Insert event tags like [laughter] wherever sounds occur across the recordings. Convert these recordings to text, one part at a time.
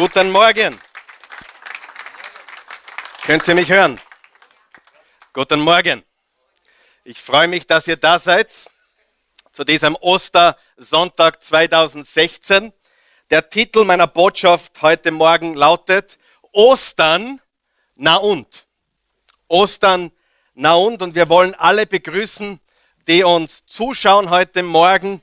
Guten Morgen. Könnt ihr mich hören? Guten Morgen. Ich freue mich, dass ihr da seid zu diesem Ostersonntag 2016. Der Titel meiner Botschaft heute Morgen lautet Ostern, na und. Ostern, na und. Und wir wollen alle begrüßen, die uns zuschauen heute Morgen,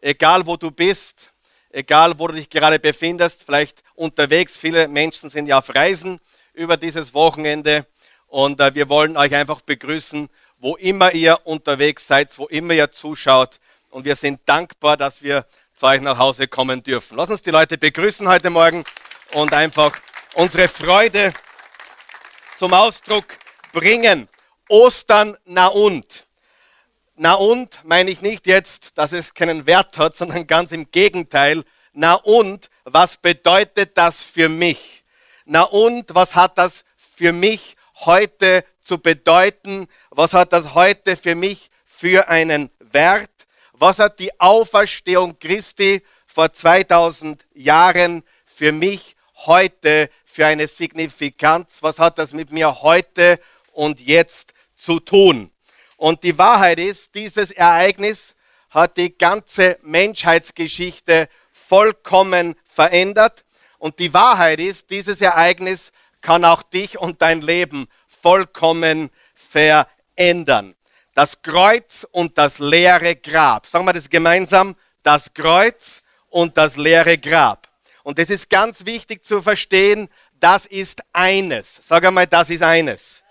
egal wo du bist, egal wo du dich gerade befindest, vielleicht unterwegs. Viele Menschen sind ja auf Reisen über dieses Wochenende. Und äh, wir wollen euch einfach begrüßen, wo immer ihr unterwegs seid, wo immer ihr zuschaut. Und wir sind dankbar, dass wir zu euch nach Hause kommen dürfen. Lass uns die Leute begrüßen heute Morgen und einfach unsere Freude zum Ausdruck bringen. Ostern, na und. Na und meine ich nicht jetzt, dass es keinen Wert hat, [laughs] sondern ganz im Gegenteil. Na und, was bedeutet das für mich? Na und, was hat das für mich heute zu bedeuten? Was hat das heute für mich für einen Wert? Was hat die Auferstehung Christi vor 2000 Jahren für mich heute für eine Signifikanz? Was hat das mit mir heute und jetzt zu tun? Und die Wahrheit ist, dieses Ereignis hat die ganze Menschheitsgeschichte vollkommen verändert. Und die Wahrheit ist, dieses Ereignis kann auch dich und dein Leben vollkommen verändern das Kreuz und das leere Grab. Sagen wir das gemeinsam, das Kreuz und das leere Grab. Und das ist ganz wichtig zu verstehen, das ist eines. Sag einmal, das ist eines.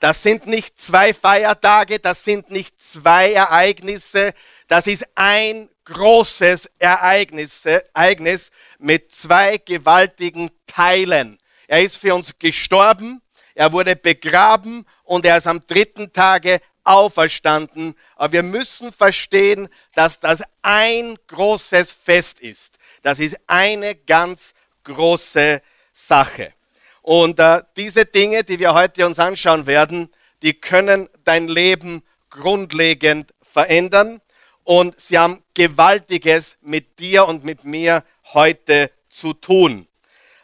Das sind nicht zwei Feiertage, das sind nicht zwei Ereignisse, das ist ein großes Ereignis, mit zwei gewaltigen Teilen. Er ist für uns gestorben, er wurde begraben und er ist am dritten Tage auferstanden. Aber wir müssen verstehen, dass das ein großes Fest ist. Das ist eine ganz große Sache. Und äh, diese Dinge, die wir heute uns anschauen werden, die können dein Leben grundlegend verändern. Und sie haben Gewaltiges mit dir und mit mir heute zu tun.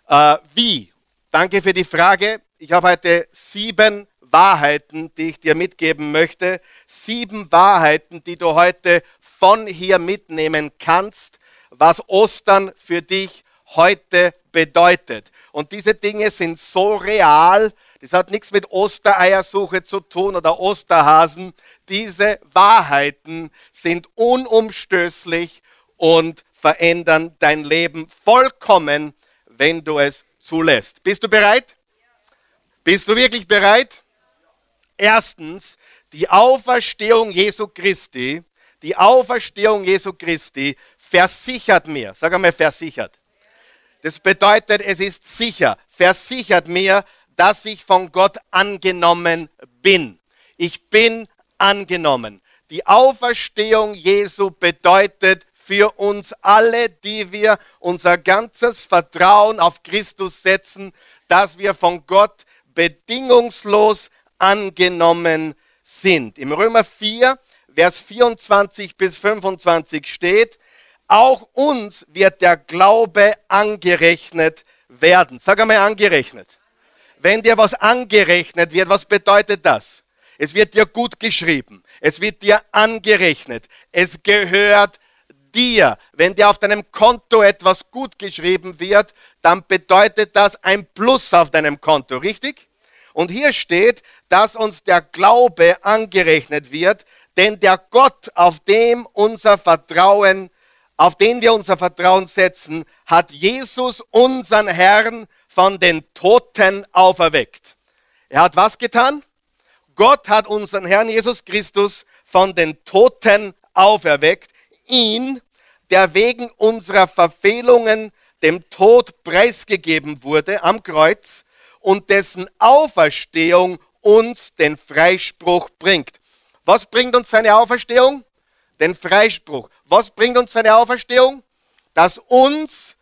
Äh, wie? Danke für die Frage. Ich habe heute sieben Wahrheiten, die ich dir mitgeben möchte. Sieben Wahrheiten, die du heute von hier mitnehmen kannst, was Ostern für dich heute bedeutet. Und diese Dinge sind so real, das hat nichts mit Ostereiersuche zu tun oder Osterhasen. Diese Wahrheiten sind unumstößlich und verändern dein Leben vollkommen, wenn du es zulässt. Bist du bereit? Bist du wirklich bereit? Erstens, die Auferstehung Jesu Christi, die Auferstehung Jesu Christi versichert mir, sag einmal versichert. Das bedeutet, es ist sicher, versichert mir, dass ich von Gott angenommen bin. Ich bin angenommen. Die Auferstehung Jesu bedeutet für uns alle, die wir unser ganzes Vertrauen auf Christus setzen, dass wir von Gott bedingungslos angenommen sind. Im Römer 4, Vers 24 bis 25 steht, auch uns wird der Glaube angerechnet werden. Sag einmal angerechnet. Wenn dir was angerechnet wird, was bedeutet das? Es wird dir gut geschrieben. Es wird dir angerechnet. Es gehört dir. Wenn dir auf deinem Konto etwas gut geschrieben wird, dann bedeutet das ein Plus auf deinem Konto, richtig? Und hier steht, dass uns der Glaube angerechnet wird, denn der Gott, auf dem unser Vertrauen, auf den wir unser Vertrauen setzen, hat Jesus, unseren Herrn, von den Toten auferweckt. Er hat was getan? Gott hat unseren Herrn Jesus Christus von den Toten auferweckt. Ihn, der wegen unserer Verfehlungen dem Tod preisgegeben wurde am Kreuz und dessen Auferstehung uns den Freispruch bringt. Was bringt uns seine Auferstehung? Den Freispruch. Was bringt uns seine Auferstehung? Dass uns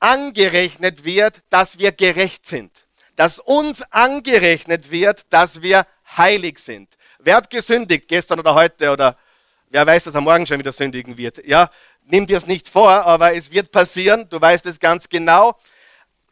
angerechnet wird, dass wir gerecht sind. Dass uns angerechnet wird, dass wir heilig sind. Wer hat gesündigt gestern oder heute oder wer weiß, dass er morgen schon wieder sündigen wird? Ja, nimm dir es nicht vor, aber es wird passieren. Du weißt es ganz genau.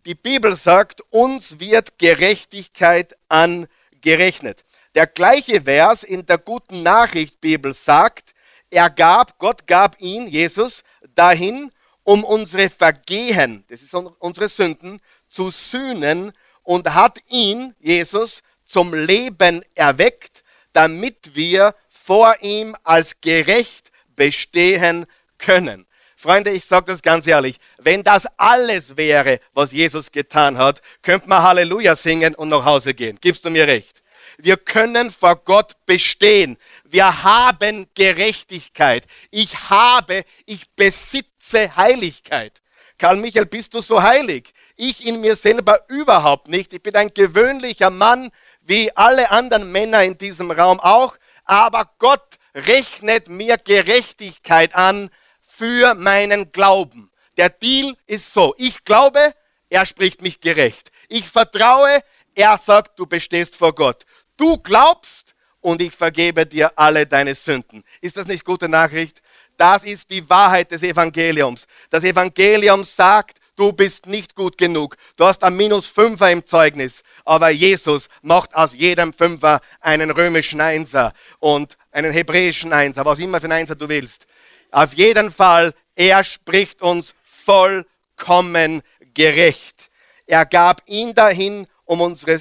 die Bibel sagt, uns wird Gerechtigkeit angerechnet. Der gleiche Vers in der guten Nachricht Bibel sagt, er gab, Gott gab ihn, Jesus, dahin, um unsere Vergehen, das ist unsere Sünden, zu sühnen und hat ihn, Jesus, zum Leben erweckt, damit wir vor ihm als gerecht bestehen können. Freunde, ich sage das ganz ehrlich, wenn das alles wäre, was Jesus getan hat, könnte man Halleluja singen und nach Hause gehen. Gibst du mir recht? Wir können vor Gott bestehen. Wir haben Gerechtigkeit. Ich habe, ich besitze Heiligkeit. Karl Michael, bist du so heilig? Ich in mir selber überhaupt nicht. Ich bin ein gewöhnlicher Mann, wie alle anderen Männer in diesem Raum auch. Aber Gott rechnet mir Gerechtigkeit an für meinen Glauben. Der Deal ist so, ich glaube, er spricht mich gerecht. Ich vertraue, er sagt, du bestehst vor Gott. Du glaubst und ich vergebe dir alle deine Sünden. Ist das nicht gute Nachricht? Das ist die Wahrheit des Evangeliums. Das Evangelium sagt, du bist nicht gut genug. Du hast ein Minus Fünfer im Zeugnis. Aber Jesus macht aus jedem Fünfer einen römischen Einser und einen hebräischen Einser, was immer für ein Einser du willst. Auf jeden Fall, er spricht uns vollkommen gerecht. Er gab ihn dahin, um unsere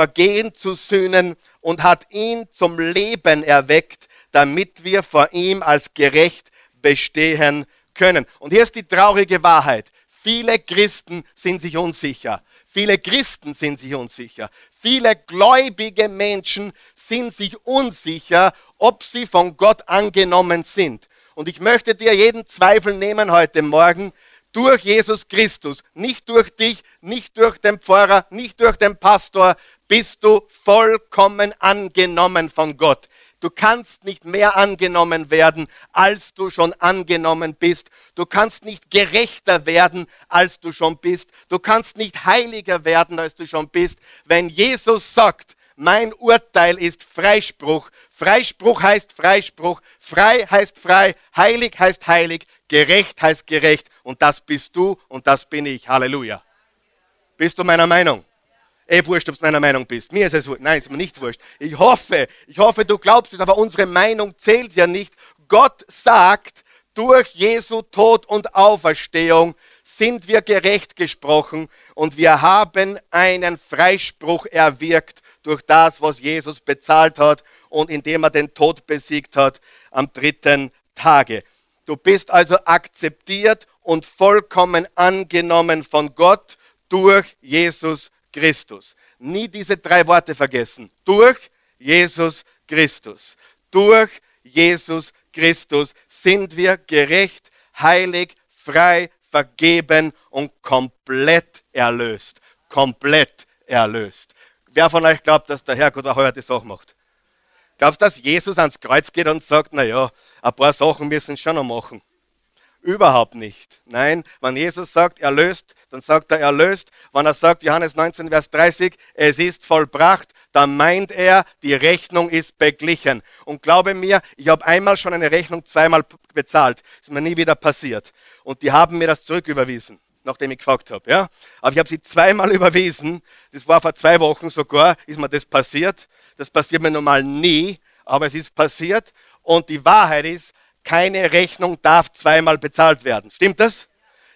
Vergehen zu sühnen und hat ihn zum Leben erweckt, damit wir vor ihm als gerecht bestehen können. Und hier ist die traurige Wahrheit. Viele Christen sind sich unsicher. Viele Christen sind sich unsicher. Viele gläubige Menschen sind sich unsicher, ob sie von Gott angenommen sind. Und ich möchte dir jeden Zweifel nehmen heute Morgen durch Jesus Christus, nicht durch dich, nicht durch den Pfarrer, nicht durch den Pastor, bist du vollkommen angenommen von Gott. Du kannst nicht mehr angenommen werden, als du schon angenommen bist. Du kannst nicht gerechter werden, als du schon bist. Du kannst nicht heiliger werden, als du schon bist. Wenn Jesus sagt, mein Urteil ist Freispruch. Freispruch heißt Freispruch. Frei heißt frei. Heilig heißt heilig. Gerecht heißt gerecht. Und das bist du und das bin ich. Halleluja. Bist du meiner Meinung? Eh, wurscht, ob du meiner Meinung bist. Mir ist es wurscht. Nein, ist mir nicht wurscht. Ich hoffe, ich hoffe, du glaubst es, aber unsere Meinung zählt ja nicht. Gott sagt, durch Jesu Tod und Auferstehung sind wir gerecht gesprochen und wir haben einen Freispruch erwirkt durch das, was Jesus bezahlt hat und indem er den Tod besiegt hat am dritten Tage. Du bist also akzeptiert und vollkommen angenommen von Gott durch Jesus Christus. Nie diese drei Worte vergessen. Durch Jesus Christus. Durch Jesus Christus sind wir gerecht, heilig, frei, vergeben und komplett erlöst. Komplett erlöst. Wer von euch glaubt, dass der Herrgott auch heute Sache macht? Glaubst du, dass Jesus ans Kreuz geht und sagt, naja, ein paar Sachen müssen schon noch machen? Überhaupt nicht. Nein, wenn Jesus sagt, er löst, dann sagt er, er löst. Wenn er sagt, Johannes 19, Vers 30, es ist vollbracht, dann meint er, die Rechnung ist beglichen. Und glaube mir, ich habe einmal schon eine Rechnung zweimal bezahlt. Das ist mir nie wieder passiert. Und die haben mir das zurücküberwiesen nachdem ich gefragt habe. Ja? Aber ich habe sie zweimal [laughs] überwiesen. Das war vor zwei Wochen sogar, ist mir das passiert. Das passiert mir normal nie, aber es ist passiert. Und die Wahrheit ist, keine Rechnung darf zweimal bezahlt werden. Stimmt das?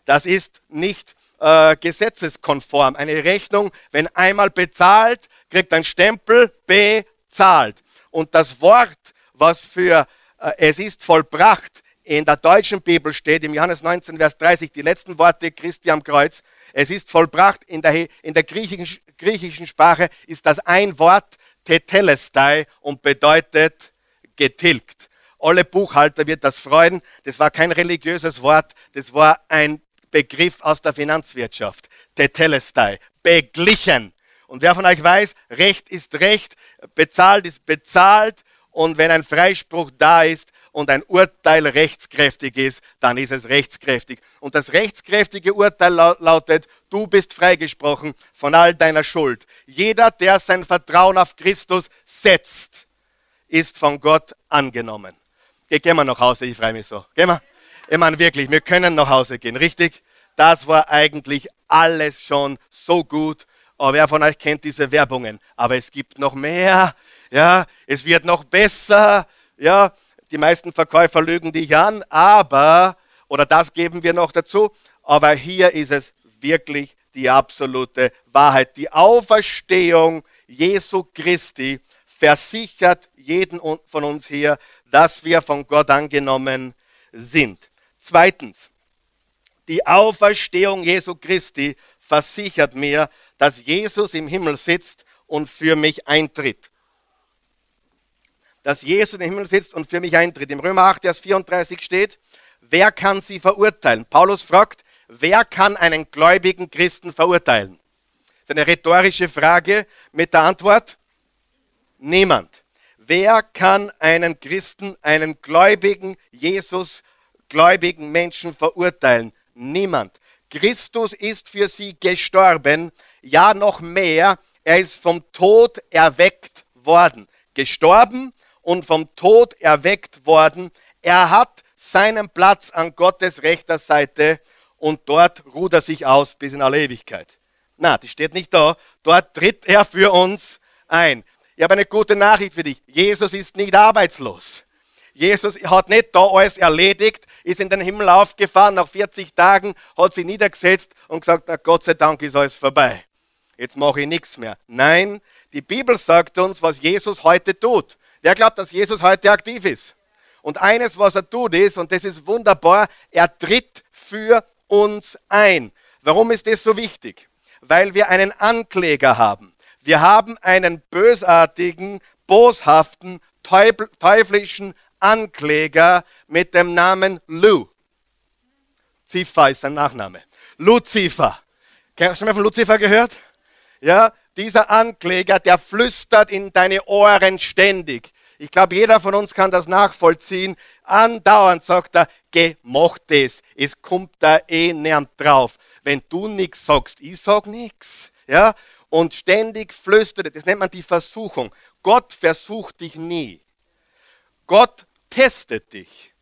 Das ist nicht äh, gesetzeskonform. Eine Rechnung, wenn einmal bezahlt, kriegt ein Stempel bezahlt. Und das Wort, was für äh, es ist vollbracht, in der deutschen Bibel steht, im Johannes 19, Vers 30, die letzten Worte Christi am Kreuz. Es ist vollbracht. In der, in der griechischen, griechischen Sprache ist das ein Wort tetelestai und bedeutet getilgt. Alle Buchhalter wird das freuen. Das war kein religiöses Wort, das war ein Begriff aus der Finanzwirtschaft. Tetelestai, beglichen. Und wer von euch weiß, Recht ist Recht, bezahlt ist bezahlt. Und wenn ein Freispruch da ist, und ein Urteil rechtskräftig ist, dann ist es rechtskräftig. Und das rechtskräftige Urteil lautet, du bist freigesprochen von all deiner Schuld. Jeder, der sein Vertrauen auf Christus setzt, ist von Gott angenommen. Geh, gehen wir nach Hause, ich freue mich so. Gehen wir? Ich meine wirklich, wir können nach Hause gehen, richtig? Das war eigentlich alles schon so gut. Aber wer von euch kennt diese Werbungen? Aber es gibt noch mehr. Ja, es wird noch besser. Ja, die meisten Verkäufer lügen dich an, aber, oder das geben wir noch dazu, aber hier ist es wirklich die absolute Wahrheit. Die Auferstehung Jesu Christi versichert jeden von uns hier, dass wir von Gott angenommen sind. Zweitens, die Auferstehung Jesu Christi versichert mir, dass Jesus im Himmel sitzt und für mich eintritt dass Jesus im Himmel sitzt und für mich eintritt. Im Römer 8, Vers 34 steht, wer kann sie verurteilen? Paulus fragt, wer kann einen gläubigen Christen verurteilen? Das ist eine rhetorische Frage mit der Antwort, niemand. Wer kann einen Christen, einen gläubigen, Jesus gläubigen Menschen verurteilen? Niemand. Christus ist für sie gestorben, ja noch mehr, er ist vom Tod erweckt worden. Gestorben und vom Tod erweckt worden. Er hat seinen Platz an Gottes rechter Seite und dort ruht er sich aus bis in alle Ewigkeit. Na, die steht nicht da. Dort tritt er für uns ein. Ich habe eine gute Nachricht für dich. Jesus ist nicht arbeitslos. Jesus hat nicht da alles erledigt, ist in den Himmel aufgefahren, nach 40 Tagen hat sich niedergesetzt und gesagt, na Gott sei Dank ist alles vorbei. Jetzt mache ich nichts mehr. Nein, die Bibel sagt uns, was Jesus heute tut. Wer glaubt, dass Jesus heute aktiv ist? Und eines, was er tut, ist, und das ist wunderbar, er tritt für uns ein. Warum ist das so wichtig? Weil wir einen Ankläger haben. Wir haben einen bösartigen, boshaften, teuflischen Ankläger mit dem Namen Lu. Ziffer ist sein Nachname. Luzifer. Hast du mal von Luzifer gehört? Ja, dieser Ankläger, der flüstert in deine Ohren ständig. Ich glaube, jeder von uns kann das nachvollziehen. Andauernd sagt er, geh, mach das. Es kommt da eh niemand drauf. Wenn du nichts sagst, ich sag nichts. Ja? Und ständig flüstert er. Das nennt man die Versuchung. Gott versucht dich nie. Gott testet dich.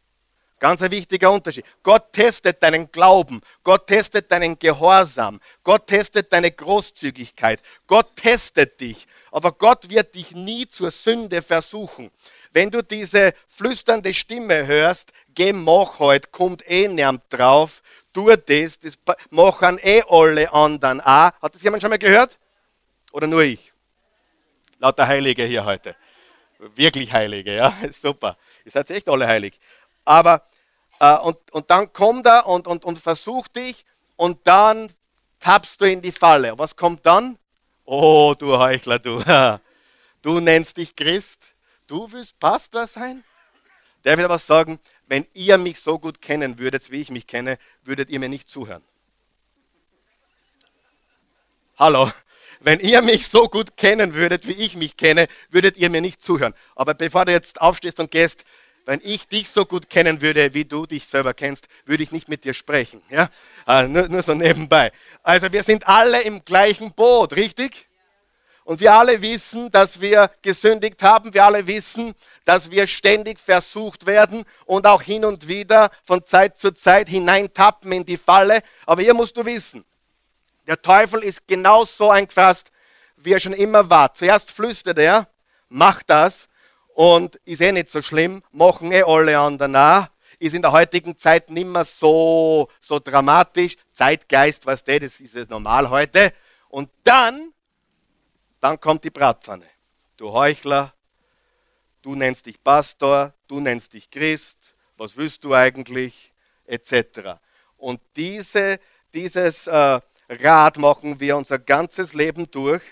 Ganz ein wichtiger Unterschied. Gott testet deinen Glauben. Gott testet deinen Gehorsam. Gott testet deine Großzügigkeit. Gott testet dich. Aber Gott wird dich nie zur Sünde versuchen. Wenn du diese flüsternde Stimme hörst, geh mach heute, kommt eh niemand drauf, tu das, das machen eh alle anderen auch. Hat das jemand schon mal gehört? Oder nur ich? Lauter Heilige hier heute. Wirklich Heilige, ja, [laughs] super. Ihr seid echt alle heilig. Aber äh, und, und dann kommt er und, und, und versucht dich und dann tappst du in die Falle. Was kommt dann? Oh, du Heuchler, du. [laughs] Du nennst dich Christ. Du willst Pastor sein? Der wird aber sagen, wenn ihr mich so gut kennen würdet, wie ich mich kenne, würdet ihr mir nicht zuhören. Hallo, wenn ihr mich so gut kennen würdet, wie ich mich kenne, würdet ihr mir nicht zuhören. Aber bevor du jetzt aufstehst und gehst, wenn ich dich so gut kennen würde, wie du dich selber kennst, würde ich nicht mit dir sprechen. Ja? Ah, nur, nur so nebenbei. Also wir sind alle im gleichen Boot, richtig? Und wir alle wissen, dass wir gesündigt haben. Wir alle wissen, dass wir ständig versucht werden und auch hin und wieder von Zeit zu Zeit hineintappen in die Falle. Aber hier musst du wissen, der Teufel ist genauso eingefasst, wie er schon immer war. Zuerst flüstert er, mach das und ist eh nicht so schlimm, machen eh alle anderen auch. Ist in der heutigen Zeit nicht mehr so, so dramatisch. Zeitgeist, was das, das ist normal heute. Und dann, dann kommt die Bratpfanne. Du Heuchler, du nennst dich Pastor, du nennst dich Christ, was willst du eigentlich, etc. Und diese, dieses äh, Rad machen wir unser ganzes Leben durch.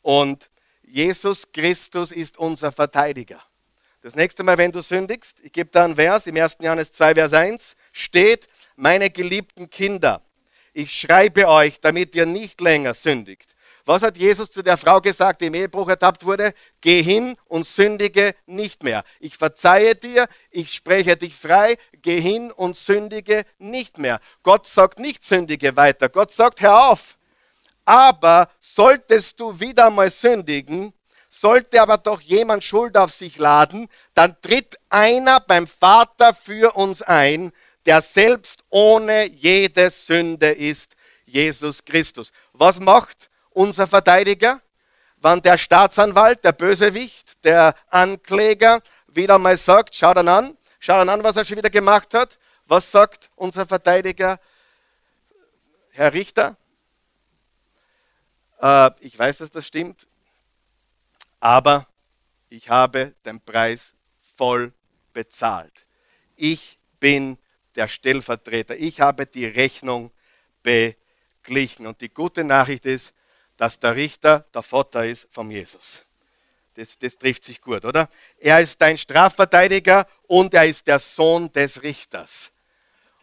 Und Jesus Christus ist unser Verteidiger. Das nächste Mal, wenn du sündigst, ich gebe da einen Vers, im 1. Johannes 2, Vers 1, steht, meine geliebten Kinder, ich schreibe euch, damit ihr nicht länger sündigt. Was hat Jesus zu der Frau gesagt, die im Ehebruch ertappt wurde? Geh hin und sündige nicht mehr. Ich verzeihe dir, ich spreche dich frei, geh hin und sündige nicht mehr. Gott sagt nicht sündige weiter. Gott sagt, hör auf. Aber solltest du wieder mal sündigen, sollte aber doch jemand Schuld auf sich laden, dann tritt einer beim Vater für uns ein, der selbst ohne jede Sünde ist, Jesus Christus. Was macht unser Verteidiger? Wann der Staatsanwalt, der Bösewicht, der Ankläger wieder mal sagt, schau dann an, schau dann an, was er schon wieder gemacht hat. Was sagt unser Verteidiger? Herr Richter, äh, ich weiß, dass das stimmt, aber ich habe den Preis voll bezahlt. Ich bin der Stellvertreter. Ich habe die Rechnung beglichen. Und die gute Nachricht ist, dass der Richter der Vater ist von Jesus. Das, das trifft sich gut, oder? Er ist dein Strafverteidiger und er ist der Sohn des Richters.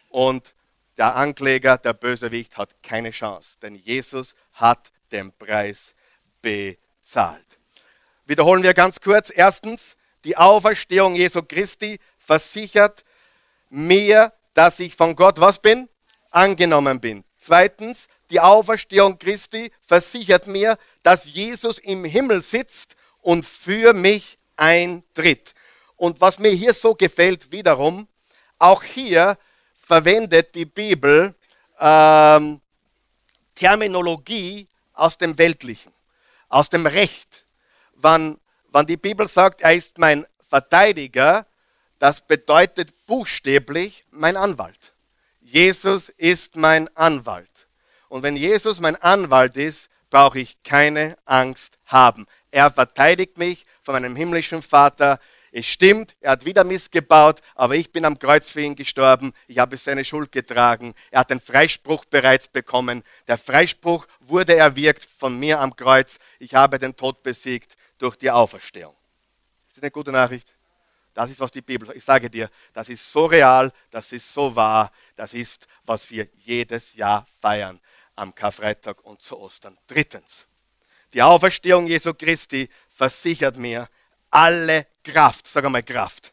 Und der Ankläger, der Bösewicht, hat keine Chance, denn Jesus hat den Preis bezahlt. Wiederholen wir ganz kurz. Erstens, die Auferstehung Jesu Christi versichert mir, dass ich von Gott was bin? Angenommen bin. Zweitens, die Auferstehung Christi versichert mir, dass Jesus im Himmel sitzt und für mich eintritt. Und was mir hier so gefällt, wiederum, auch hier verwendet die Bibel ähm, Terminologie aus dem Weltlichen, aus dem Recht. Wann, wann die Bibel sagt, er ist mein Verteidiger, das bedeutet buchstäblich mein Anwalt. Jesus ist mein Anwalt. Und wenn Jesus mein Anwalt ist, brauche ich keine Angst haben. Er verteidigt mich von meinem himmlischen Vater. Es stimmt, er hat wieder missgebaut, aber ich bin am Kreuz für ihn gestorben. Ich habe seine Schuld getragen. Er hat den Freispruch bereits bekommen. Der Freispruch wurde erwirkt von mir am Kreuz. Ich habe den Tod besiegt durch die Auferstehung. Ist das eine gute Nachricht? Das ist, was die Bibel sagt. Ich sage dir, das ist so real, das ist so wahr, das ist, was wir jedes Jahr feiern am Karfreitag und zu Ostern. Drittens, die Auferstehung Jesu Christi versichert mir alle Kraft, sag einmal Kraft,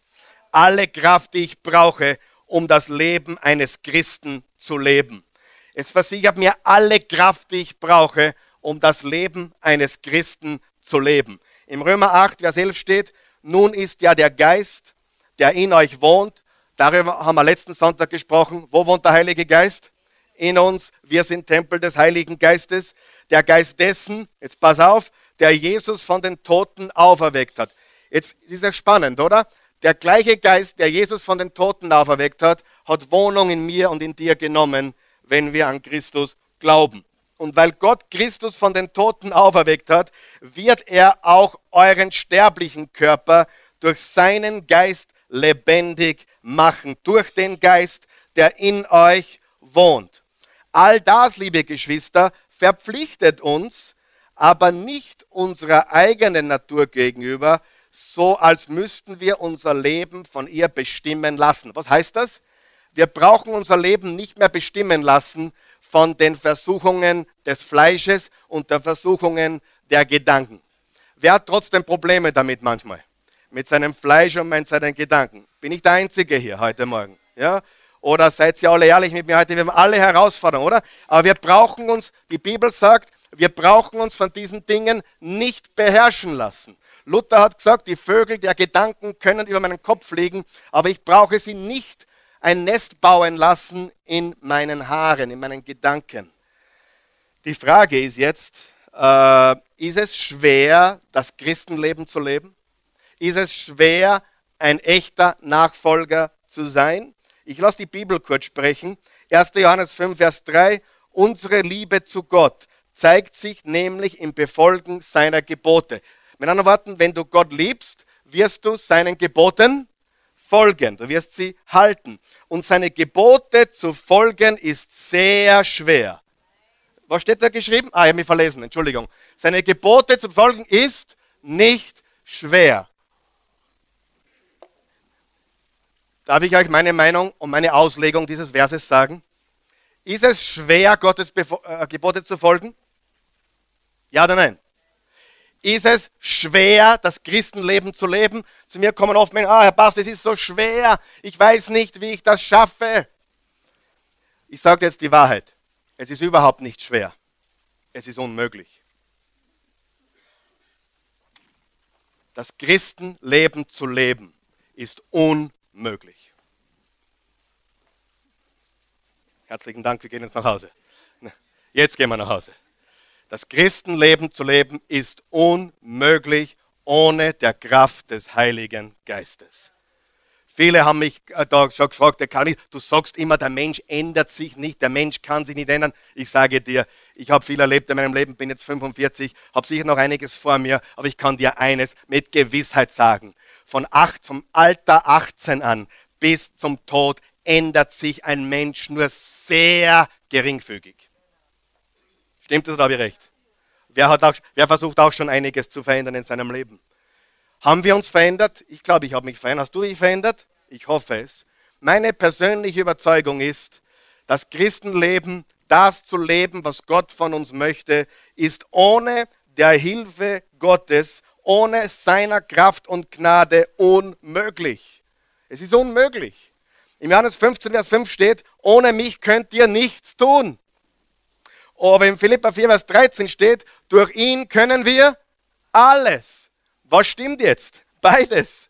alle Kraft, die ich brauche, um das Leben eines Christen zu leben. Es versichert mir alle Kraft, die ich brauche, um das Leben eines Christen zu leben. Im Römer 8, Vers 11 steht, nun ist ja der Geist, der in euch wohnt, darüber haben wir letzten Sonntag gesprochen, wo wohnt der Heilige Geist? In uns. Wir sind Tempel des Heiligen Geistes. Der Geist dessen, jetzt pass auf, der Jesus von den Toten auferweckt hat. Jetzt ist das spannend, oder? Der gleiche Geist, der Jesus von den Toten auferweckt hat, hat Wohnung in mir und in dir genommen, wenn wir an Christus glauben. Und weil Gott Christus von den Toten auferweckt hat, wird er auch euren sterblichen Körper durch seinen Geist lebendig machen. Durch den Geist, der in euch wohnt. All das, liebe Geschwister, verpflichtet uns, aber nicht unserer eigenen Natur gegenüber, so als müssten wir unser Leben von ihr bestimmen lassen. Was heißt das? Wir brauchen unser Leben nicht mehr bestimmen lassen von den Versuchungen des Fleisches und der Versuchungen der Gedanken. Wer hat trotzdem Probleme damit manchmal? Mit seinem Fleisch und mit seinen Gedanken. Bin ich der Einzige hier heute Morgen? Ja? Oder seid ihr alle ehrlich mit mir heute? Wir haben alle Herausforderungen, oder? Aber wir brauchen uns, die Bibel sagt, wir brauchen uns von diesen Dingen nicht beherrschen lassen. Luther hat gesagt, die Vögel der Gedanken können über meinen Kopf fliegen, aber ich brauche sie nicht ein Nest bauen lassen in meinen Haaren, in meinen Gedanken. Die Frage ist jetzt, äh, ist es schwer, das Christenleben zu leben? Ist es schwer, ein echter Nachfolger zu sein? Ich lasse die Bibel kurz sprechen. 1. Johannes 5, Vers 3. Unsere Liebe zu Gott zeigt sich nämlich im Befolgen seiner Gebote. Mit anderen Worten, wenn du Gott liebst, wirst du seinen Geboten folgen. Du wirst sie halten. Und seine Gebote zu folgen ist sehr schwer. Was steht da geschrieben? Ah, ich habe mich verlesen, Entschuldigung. Seine Gebote zu folgen ist nicht schwer. Darf ich euch meine Meinung und meine Auslegung dieses Verses sagen? Ist es schwer, Gottes äh, Gebote zu folgen? Ja oder nein? Ist es schwer, das Christenleben zu leben? Zu mir kommen oft Menschen, ah, Herr Pastor, es ist so schwer, ich weiß nicht, wie ich das schaffe. Ich sage jetzt die Wahrheit. Es ist überhaupt nicht schwer. Es ist unmöglich. Das Christenleben zu leben ist unmöglich möglich. Herzlichen Dank, wir gehen jetzt nach Hause. Jetzt gehen wir nach Hause. Das Christenleben zu leben ist unmöglich ohne der Kraft des Heiligen Geistes. Viele haben mich äh, da schon gefragt, der kann ich, du sagst immer, der Mensch ändert sich nicht, der Mensch kann sich nicht ändern. Ich sage dir, ich habe viel erlebt in meinem Leben, bin jetzt 45, habe sicher noch einiges vor mir, aber ich kann dir eines mit Gewissheit sagen. Von acht, vom Alter 18 an bis zum Tod ändert sich ein Mensch nur sehr geringfügig. Stimmt das oder habe ich recht? Wer, hat auch, wer versucht auch schon einiges zu verändern in seinem Leben? Haben wir uns verändert? Ich glaube, ich habe mich verändert. Hast du dich verändert? Ich hoffe es. Meine persönliche Überzeugung ist, das Christenleben, das zu leben, was Gott von uns möchte, ist ohne der Hilfe Gottes, ohne seiner Kraft und Gnade unmöglich. Es ist unmöglich. Im Johannes 15, Vers 5 steht, ohne mich könnt ihr nichts tun. Aber im Philippa 4, Vers 13 steht, durch ihn können wir alles. Was stimmt jetzt? Beides.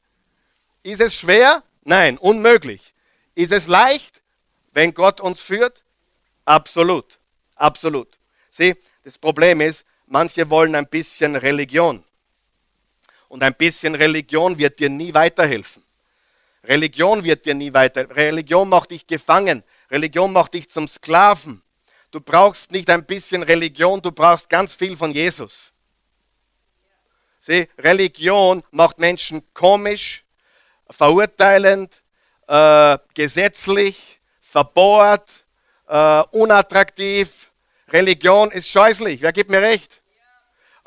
Ist es schwer? Nein, unmöglich. Ist es leicht, wenn Gott uns führt? Absolut. Absolut. Sieh, das Problem ist, manche wollen ein bisschen Religion. Und ein bisschen Religion wird dir nie weiterhelfen. Religion wird dir nie weiter. Religion macht dich gefangen. Religion macht dich zum Sklaven. Du brauchst nicht ein bisschen Religion, du brauchst ganz viel von Jesus. Sieh, Religion macht Menschen komisch, verurteilend, äh, gesetzlich, verbohrt, äh, unattraktiv. Religion ist scheußlich, wer gibt mir recht?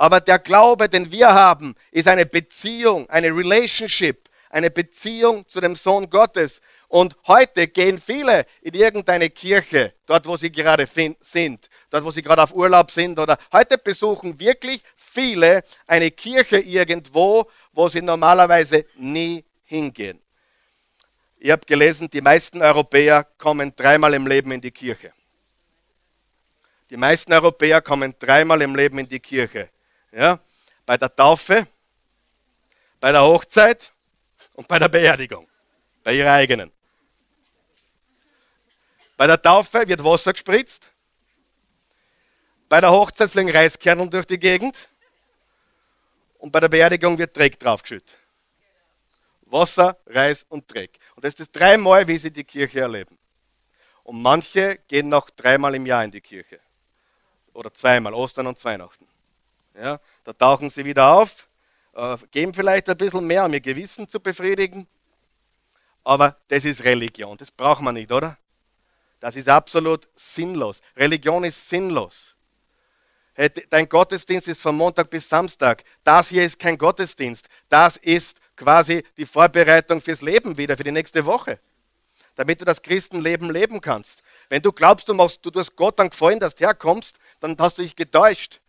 Aber der Glaube, den wir haben, ist eine Beziehung, eine Relationship, eine Beziehung zu dem Sohn Gottes. Und heute gehen viele in irgendeine Kirche, dort wo sie gerade sind, dort wo sie gerade auf Urlaub sind, oder heute besuchen wirklich viele eine Kirche irgendwo, wo sie normalerweise nie hingehen. Ich habe gelesen, die meisten Europäer kommen dreimal im Leben in die Kirche. Die meisten Europäer kommen dreimal im Leben in die Kirche. Ja? Bei der Taufe, bei der Hochzeit und bei der Beerdigung. Bei ihrer eigenen. Bei der Taufe wird Wasser gespritzt. Bei der Hochzeit fliegen Reiskernel durch die Gegend. Und bei der Beerdigung wird Dreck draufgeschüttet. Wasser, Reis und Dreck. Und das ist das dreimal, wie sie die Kirche erleben. Und manche gehen noch dreimal im Jahr in die Kirche. Oder zweimal, Ostern und Weihnachten. Ja, da tauchen sie wieder auf, äh, geben vielleicht ein bisschen mehr, um ihr Gewissen zu befriedigen. Aber das ist Religion. Das braucht man nicht, oder? Das ist absolut sinnlos. Religion ist sinnlos. Dein Gottesdienst ist von Montag bis Samstag. Das hier ist kein Gottesdienst. Das ist quasi die Vorbereitung fürs Leben wieder, für die nächste Woche. Damit du das Christenleben leben kannst. Wenn du glaubst, du, machst, du tust Gott dann gefallen, dass du herkommst, dann hast du dich getäuscht.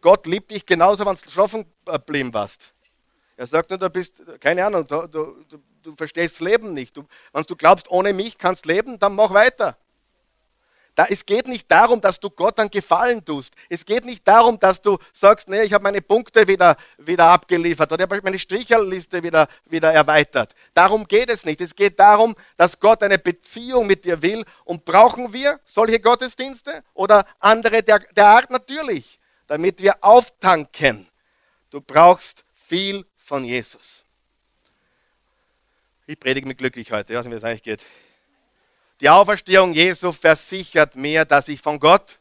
Gott liebt dich genauso, wenn du schlafen geblieben warst. Er sagt nur, du bist, keine Ahnung, du, du, du verstehst das Leben nicht. Du, wenn du glaubst, ohne mich kannst leben, dann mach weiter. Da, es geht nicht darum, dass du Gott einen Gefallen tust. Es geht nicht darum, dass du sagst, nee, ich habe meine Punkte wieder, wieder abgeliefert oder ich habe meine Stricherliste wieder, wieder erweitert. Darum geht es nicht. Es geht darum, dass Gott eine Beziehung mit dir will. Und brauchen wir solche Gottesdienste oder andere der, der Art? Natürlich, damit wir auftanken. Du brauchst viel von Jesus. Ich predige mich glücklich heute, ja, wie es eigentlich geht. Die Auferstehung Jesu versichert mir, dass ich von Gott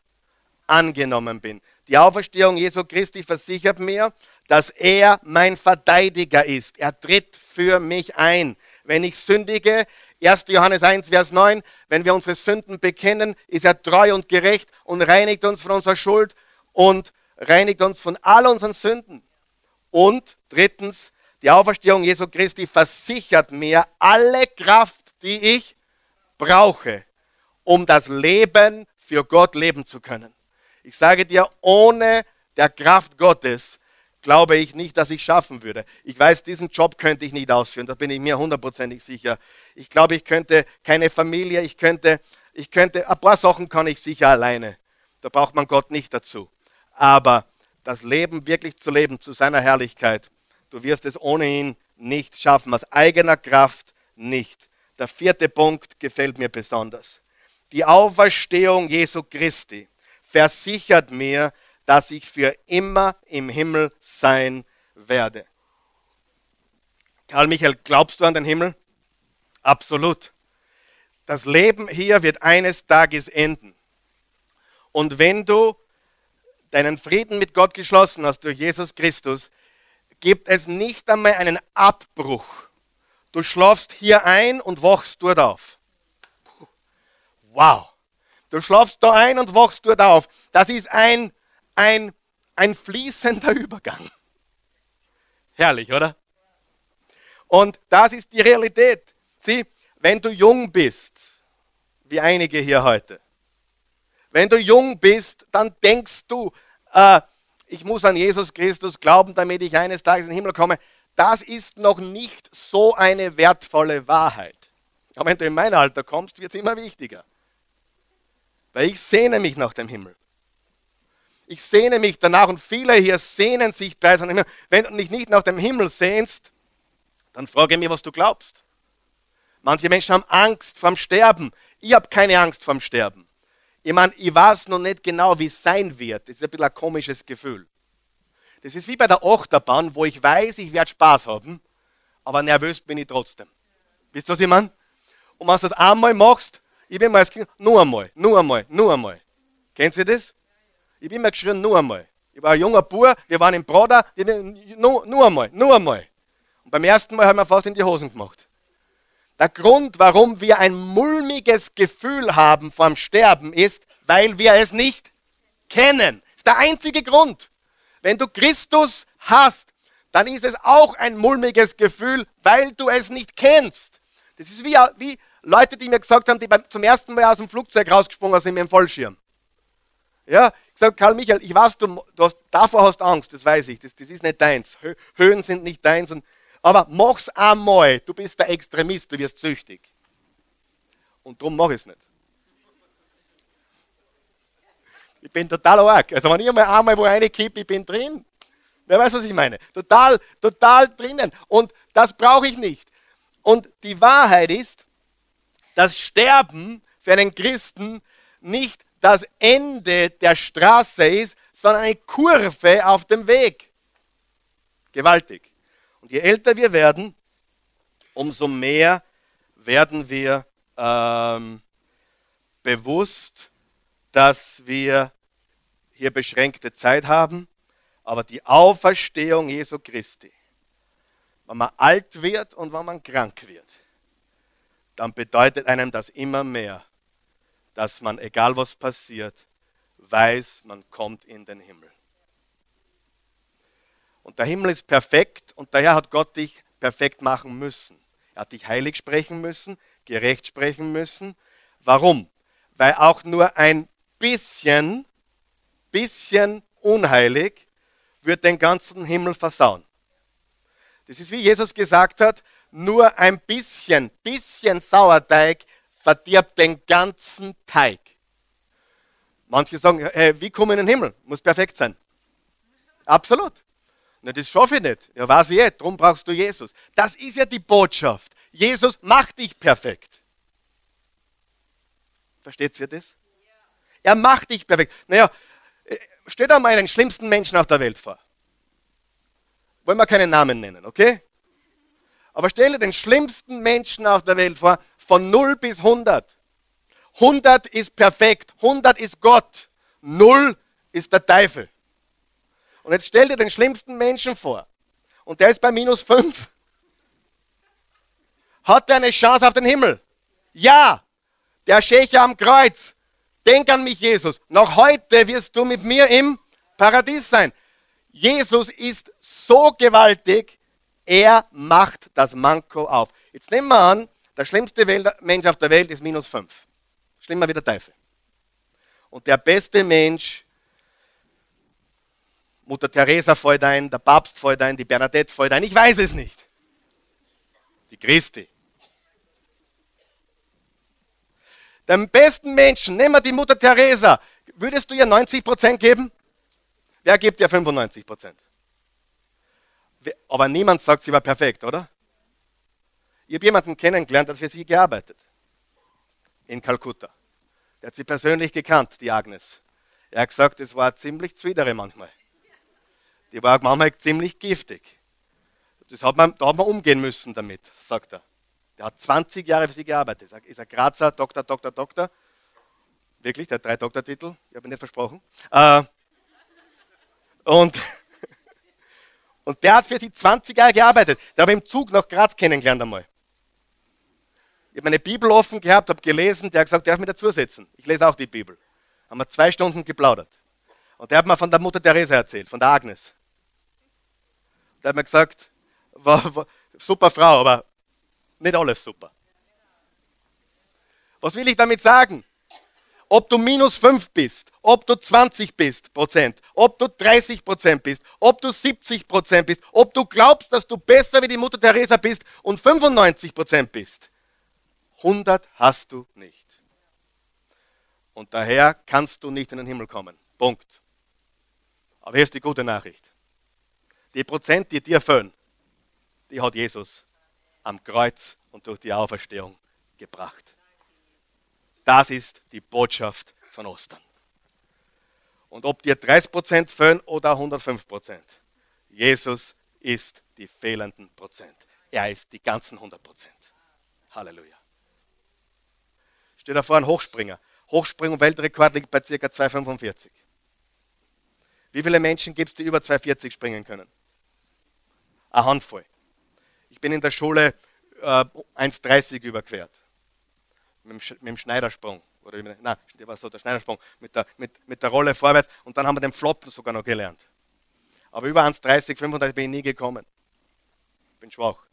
angenommen bin. Die Auferstehung Jesu Christi versichert mir, dass er mein Verteidiger ist. Er tritt für mich ein. Wenn ich sündige, 1. Johannes 1, Vers 9, wenn wir unsere Sünden bekennen, ist er treu und gerecht und reinigt uns von unserer Schuld und reinigt uns von all unseren Sünden. Und drittens, die Auferstehung Jesu Christi versichert mir alle Kraft, die ich brauche, um das Leben für Gott leben zu können. Ich sage dir, ohne der Kraft Gottes glaube ich nicht, dass ich schaffen würde. Ich weiß, diesen Job könnte ich nicht ausführen, da bin ich mir hundertprozentig sicher. Ich glaube, ich könnte keine Familie, ich könnte, ich könnte, ein paar Sachen kann ich sicher alleine. Da braucht man Gott nicht dazu. Aber das Leben wirklich zu leben, zu seiner Herrlichkeit, du wirst es ohne ihn nicht schaffen, aus eigener Kraft nicht. Der vierte Punkt gefällt mir besonders. Die Auferstehung Jesu Christi versichert mir, dass ich für immer im Himmel sein werde. Karl Michael, glaubst du an den Himmel? Absolut. Das Leben hier wird eines Tages enden. Und wenn du deinen Frieden mit Gott geschlossen hast durch Jesus Christus, gibt es nicht einmal einen Abbruch. Du schlafst hier ein und wachst dort auf. Wow. Du schlafst da ein und wachst dort auf. Das ist ein, ein, ein fließender [laughs] Übergang. Herrlich, oder? Und das ist die Realität. Sieh, wenn du jung bist, wie einige hier heute, wenn du jung bist, dann denkst du, äh, ich muss an Jesus Christus glauben, damit ich eines Tages in den Himmel komme. Das ist noch nicht so eine wertvolle Wahrheit. Aber wenn du in mein Alter kommst, wird es immer wichtiger. Weil ich sehne mich nach dem Himmel. Ich sehne mich danach und viele hier sehnen sich bei seinem Himmel. Wenn du dich nicht nach dem Himmel sehnst, dann frage mich, was du glaubst. Manche Menschen haben Angst vorm Sterben. Ich habe keine Angst vorm Sterben. Ich meine, ich weiß noch nicht genau, wie es sein wird. Das ist ein bisschen ein komisches Gefühl. Das ist wie bei der Achterbahn, wo ich weiß, ich werde Spaß haben, aber nervös bin ich trotzdem. Wisst ihr, was ich meine? Und wenn du das einmal machst, ich bin mal als Kind, nur einmal, nur einmal, nur einmal. Kennt ihr das? Ich bin immer geschrien, nur einmal. Ich war ein junger Bub, wir waren im Broder, nur, nur einmal, nur einmal. Und beim ersten Mal haben wir fast in die Hosen gemacht. Der Grund, warum wir ein mulmiges Gefühl haben vorm Sterben, ist, weil wir es nicht kennen. Das ist der einzige Grund. Wenn du Christus hast, dann ist es auch ein mulmiges Gefühl, weil du es nicht kennst. Das ist wie, wie Leute, die mir gesagt haben, die beim, zum ersten Mal aus dem Flugzeug rausgesprungen sind mit dem Fallschirm. Ja, ich sage, Karl Michael, ich weiß, du, du hast, davor hast Angst, das weiß ich, das, das ist nicht deins. Höhen sind nicht deins. Und aber mach's einmal. Du bist der Extremist, du wirst süchtig. Und darum mach ich es nicht. Ich bin total arg. Also wenn ich einmal einmal wo eine kippe, ich bin drin. Wer weiß, was ich meine? Total, total drinnen. Und das brauche ich nicht. Und die Wahrheit ist, dass Sterben für einen Christen nicht das Ende der Straße ist, sondern eine Kurve auf dem Weg. Gewaltig. Und je älter wir werden, umso mehr werden wir ähm, bewusst, dass wir hier beschränkte Zeit haben, aber die Auferstehung Jesu Christi, wenn man alt wird und wenn man krank wird, dann bedeutet einem das immer mehr, dass man, egal was passiert, weiß, man kommt in den Himmel. Und der Himmel ist perfekt und daher hat Gott dich perfekt machen müssen. Er hat dich heilig sprechen müssen, gerecht sprechen müssen. Warum? Weil auch nur ein bisschen, bisschen unheilig wird den ganzen Himmel versauen. Das ist wie Jesus gesagt hat, nur ein bisschen, bisschen Sauerteig verdirbt den ganzen Teig. Manche sagen, hey, wie ich in den Himmel? Muss perfekt sein. Absolut. Na, das schaffe ich nicht. Ja, weiß ich eh, darum brauchst du Jesus. Das ist ja die Botschaft. Jesus macht dich perfekt. Versteht ihr das? Er macht dich perfekt. Naja, äh, stell dir mal den schlimmsten Menschen auf der Welt vor. Wollen wir keinen Namen nennen, okay? Aber stell dir den schlimmsten Menschen auf der Welt vor, von 0 bis 100. 100 ist perfekt, 100 ist Gott, 0 ist der Teufel. Und jetzt stell dir den schlimmsten Menschen vor. Und der ist bei minus 5. Hat er eine Chance auf den Himmel? Ja. Der Schächer am Kreuz. Denk an mich, Jesus. Noch heute wirst du mit mir im Paradies sein. Jesus ist so gewaltig, er macht das Manko auf. Jetzt nehmen wir an, der schlimmste Mensch auf der Welt ist minus 5. Schlimmer wie der Teufel. Und der beste Mensch Mutter Teresa fällt ein, der Papst fällt ein, die Bernadette fällt ein, ich weiß es nicht. Die Christi. Dem besten Menschen, nehmen wir die Mutter Teresa, würdest du ihr 90% geben? Wer gibt ihr 95% Aber niemand sagt, sie war perfekt, oder? Ich habe jemanden kennengelernt, der für sie gearbeitet. In Kalkutta. Der hat sie persönlich gekannt, die Agnes. Er hat gesagt, es war ziemlich zwidere manchmal. Die war manchmal ziemlich giftig. Das hat man, da hat man umgehen müssen damit, sagt er. Der hat 20 Jahre für sie gearbeitet. Ist ein Grazer Doktor, Doktor, Doktor. Wirklich, der hat drei Doktortitel. Ich habe ihn nicht versprochen. Äh, und, [laughs] und der hat für sie 20 Jahre gearbeitet. Der habe ich im Zug nach Graz kennengelernt einmal. Ich habe meine Bibel offen gehabt, habe gelesen, der hat gesagt, darf mir dazusetzen. Ich lese auch die Bibel. Haben wir zwei Stunden geplaudert. Und der hat mir von der Mutter Teresa erzählt, von der Agnes. Der hat mir gesagt, war, war, super Frau, aber nicht alles super. Was will ich damit sagen? Ob du minus 5 bist, ob du 20 bist, Prozent, ob du 30 Prozent bist, ob du 70 Prozent bist, ob du glaubst, dass du besser wie die Mutter Teresa bist und 95 Prozent bist. 100 hast du nicht. Und daher kannst du nicht in den Himmel kommen. Punkt. Aber hier ist die gute Nachricht. Die Prozent, die dir fehlen, die hat Jesus am Kreuz und durch die Auferstehung gebracht. Das ist die Botschaft von Ostern. Und ob dir 30% fehlen oder 105%, Jesus ist die fehlenden Prozent. Er ist die ganzen 100%. Halleluja. Steht da vor ein Hochspringer. Hochspringen Weltrekord liegt bei ca. 2,45. Wie viele Menschen gibt es, die über 2,40 springen können? Eine Handvoll. Ich bin in der Schule äh, 1,30 überquert. Mit dem, Schneidersprung. Oder, nein, der war so der Schneidersprung. Mit der, mit, mit der Rolle vorwärts. Und dann haben wir den Floppen sogar noch gelernt. Aber über 1,30, 35 bin ich nie gekommen. Ich bin schwach.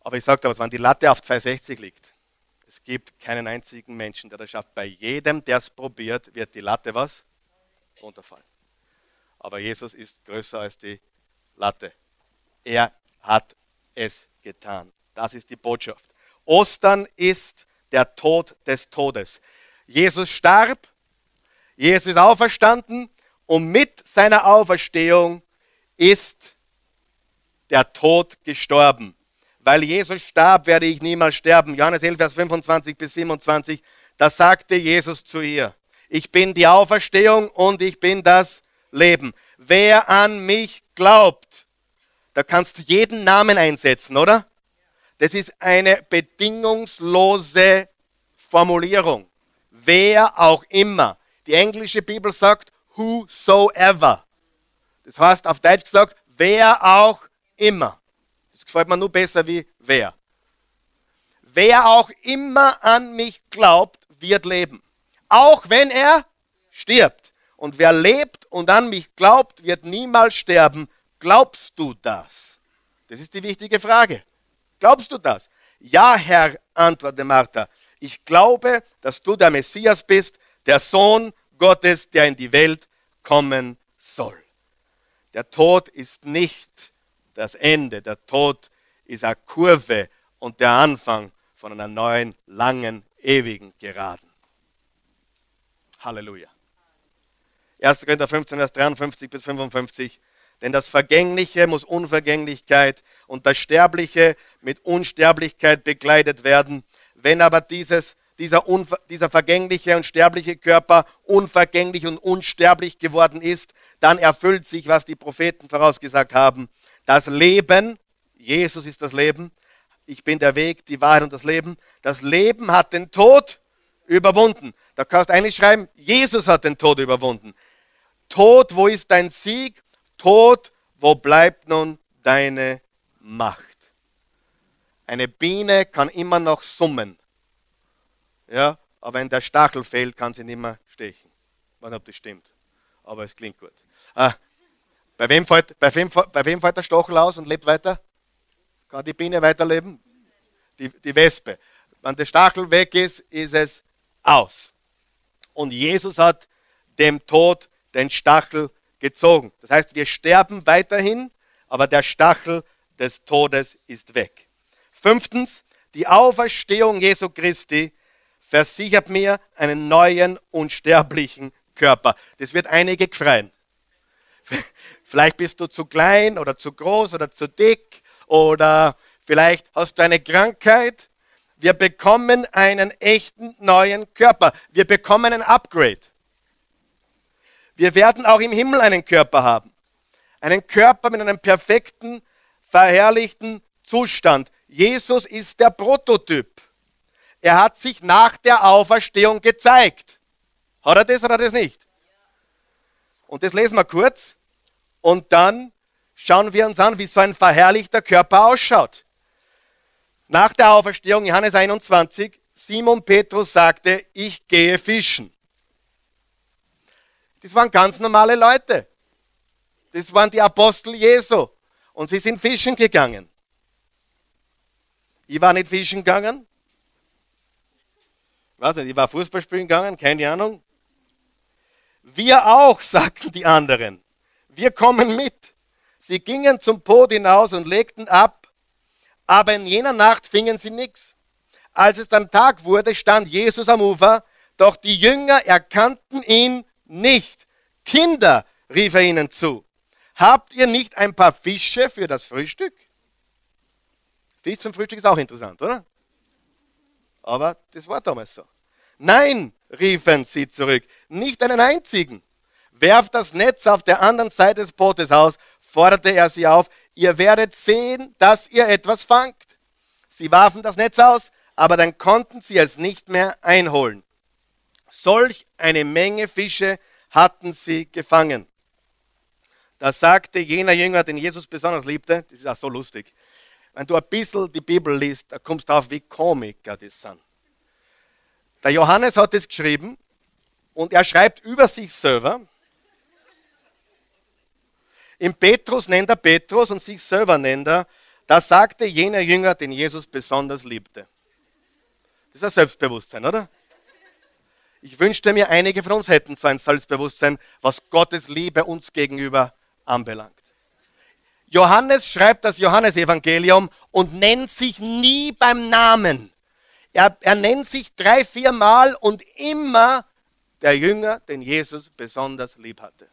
Aber ich sage dir was, wenn die Latte auf 2,60 liegt, es gibt keinen einzigen Menschen, der das schafft. Bei jedem, der es probiert, wird die Latte was? Runterfallen. Aber Jesus ist größer als die Latte. Er hat es getan. Das ist die Botschaft. Ostern ist der Tod des Todes. Jesus starb, Jesus ist auferstanden und mit seiner Auferstehung ist der Tod gestorben weil Jesus starb, werde ich niemals sterben. Johannes 11, Vers 25 bis 27, da sagte Jesus zu ihr, ich bin die Auferstehung und ich bin das Leben. Wer an mich glaubt, da kannst du jeden Namen einsetzen, oder? Das ist eine bedingungslose Formulierung. Wer auch immer. Die englische Bibel sagt whosoever. Das heißt auf Deutsch gesagt, wer auch immer gefällt mir nur besser wie wer. Wer auch immer an mich glaubt, wird leben. Auch wenn er stirbt. Und wer lebt und an mich glaubt, wird niemals sterben. Glaubst du das? Das ist die wichtige Frage. Glaubst du das? Ja, Herr, antwortete Martha. Ich glaube, dass du der Messias bist, der Sohn Gottes, der in die Welt kommen soll. Der Tod ist nicht das Ende, der Tod ist eine Kurve und der Anfang von einer neuen, langen, ewigen Geraden. Halleluja. 1. Korinther 15, Vers 53 bis 55. Denn das Vergängliche muss Unvergänglichkeit und das Sterbliche mit Unsterblichkeit begleitet werden. Wenn aber dieses, dieser, dieser vergängliche und sterbliche Körper unvergänglich und unsterblich geworden ist, dann erfüllt sich, was die Propheten vorausgesagt haben. Das Leben, Jesus ist das Leben, ich bin der Weg, die Wahrheit und das Leben. Das Leben hat den Tod überwunden. Da kannst du eigentlich schreiben, Jesus hat den Tod überwunden. Tod, wo ist dein Sieg? Tod, wo bleibt nun deine Macht? Eine Biene kann immer noch summen. Ja, aber wenn der Stachel fehlt, kann sie nicht mehr stechen. Ich weiß nicht, ob das stimmt, aber es klingt gut. Ah, bei wem, fällt, bei, wem, bei wem fällt der Stachel aus und lebt weiter? Kann die Biene weiterleben? Die, die Wespe. Wenn der Stachel weg ist, ist es aus. Und Jesus hat dem Tod den Stachel gezogen. Das heißt, wir sterben weiterhin, aber der Stachel des Todes ist weg. Fünftens, die Auferstehung Jesu Christi versichert mir einen neuen unsterblichen Körper. Das wird einige freuen. [laughs] Vielleicht bist du zu klein oder zu groß oder zu dick oder vielleicht hast du eine Krankheit. Wir bekommen einen echten neuen Körper. Wir bekommen ein Upgrade. Wir werden auch im Himmel einen Körper haben. Einen Körper mit einem perfekten, verherrlichten Zustand. Jesus ist der Prototyp. Er hat sich nach der Auferstehung gezeigt. Hat er das oder hat er das nicht? Und das lesen wir kurz. Und dann schauen wir uns an, wie so ein verherrlichter Körper ausschaut. Nach der Auferstehung, Johannes 21, Simon Petrus sagte, ich gehe fischen. Das waren ganz normale Leute. Das waren die Apostel Jesu. Und sie sind fischen gegangen. Ich war nicht fischen gegangen. Ich weiß nicht, ich war Fußball spielen gegangen, keine Ahnung. Wir auch, [laughs] sagten die anderen. Wir kommen mit. Sie gingen zum Boot hinaus und legten ab, aber in jener Nacht fingen sie nichts. Als es dann Tag wurde, stand Jesus am Ufer, doch die Jünger erkannten ihn nicht. Kinder, rief er ihnen zu, habt ihr nicht ein paar Fische für das Frühstück? Fisch zum Frühstück ist auch interessant, oder? Aber das war damals so. Nein, riefen sie zurück, nicht einen einzigen. Werft das Netz auf der anderen Seite des Bootes aus, forderte er sie auf. Ihr werdet sehen, dass ihr etwas fangt. Sie warfen das Netz aus, aber dann konnten sie es nicht mehr einholen. Solch eine Menge Fische hatten sie gefangen. Da sagte jener Jünger, den Jesus besonders liebte, das ist auch so lustig, wenn du ein bisschen die Bibel liest, da kommst du auf, wie Komiker das sind. Der Johannes hat es geschrieben und er schreibt über sich selber. Im Petrus nennt er Petrus und sich selber nennt er, da sagte jener Jünger, den Jesus besonders liebte. Das ist ein Selbstbewusstsein, oder? Ich wünschte mir, einige von uns hätten so ein Selbstbewusstsein, was Gottes Liebe uns gegenüber anbelangt. Johannes schreibt das Johannesevangelium und nennt sich nie beim Namen. Er, er nennt sich drei, vier Mal und immer der Jünger, den Jesus besonders lieb hatte.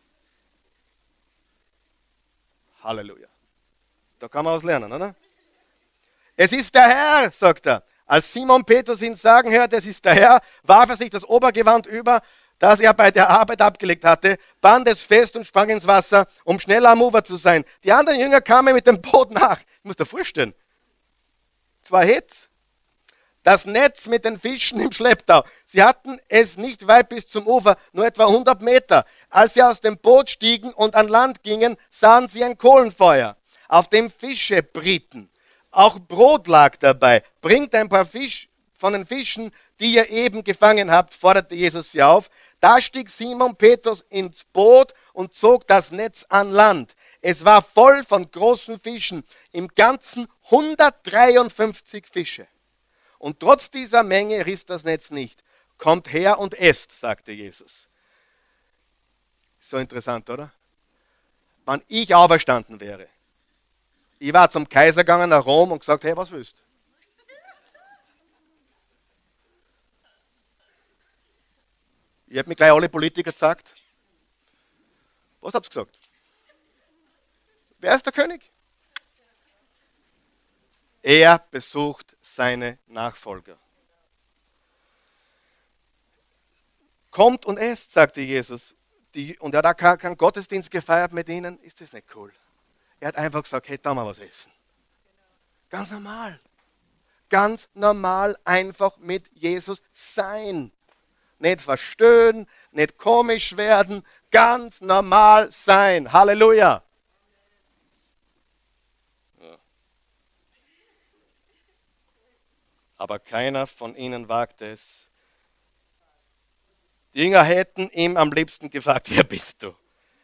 Halleluja. Da kann man was lernen, oder? Es ist der Herr, sagt er. Als Simon Petrus ihn sagen hörte, es ist der Herr, warf er sich das Obergewand über, das er bei der Arbeit abgelegt hatte, band es fest und sprang ins Wasser, um schneller am Ufer zu sein. Die anderen Jünger kamen mit dem Boot nach. Ich muss dir vorstellen. Zwei Hits. Das Netz mit den Fischen im Schlepptau. Sie hatten es nicht weit bis zum Ufer, nur etwa 100 Meter. Als sie aus dem Boot stiegen und an Land gingen, sahen sie ein Kohlenfeuer, auf dem Fische brieten. Auch Brot lag dabei. Bringt ein paar Fisch von den Fischen, die ihr eben gefangen habt, forderte Jesus sie auf. Da stieg Simon Petrus ins Boot und zog das Netz an Land. Es war voll von großen Fischen, im Ganzen 153 Fische. Und trotz dieser Menge riss das Netz nicht. Kommt her und esst, sagte Jesus. So interessant, oder? Wenn ich auferstanden wäre. Ich war zum Kaiser gegangen nach Rom und gesagt, hey, was willst du? Ich habe mir gleich alle Politiker gesagt. Was habt ihr gesagt? Wer ist der König? Er besucht seine Nachfolger. Kommt und esst, sagte Jesus. Die, und er hat auch keinen Gottesdienst gefeiert mit ihnen. Ist das nicht cool? Er hat einfach gesagt, hey, da mal was essen. Ganz normal. Ganz normal einfach mit Jesus sein. Nicht verstöhnen, nicht komisch werden, ganz normal sein. Halleluja. Aber keiner von ihnen wagte es. Die Jünger hätten ihm am liebsten gefragt, [laughs] wer bist du?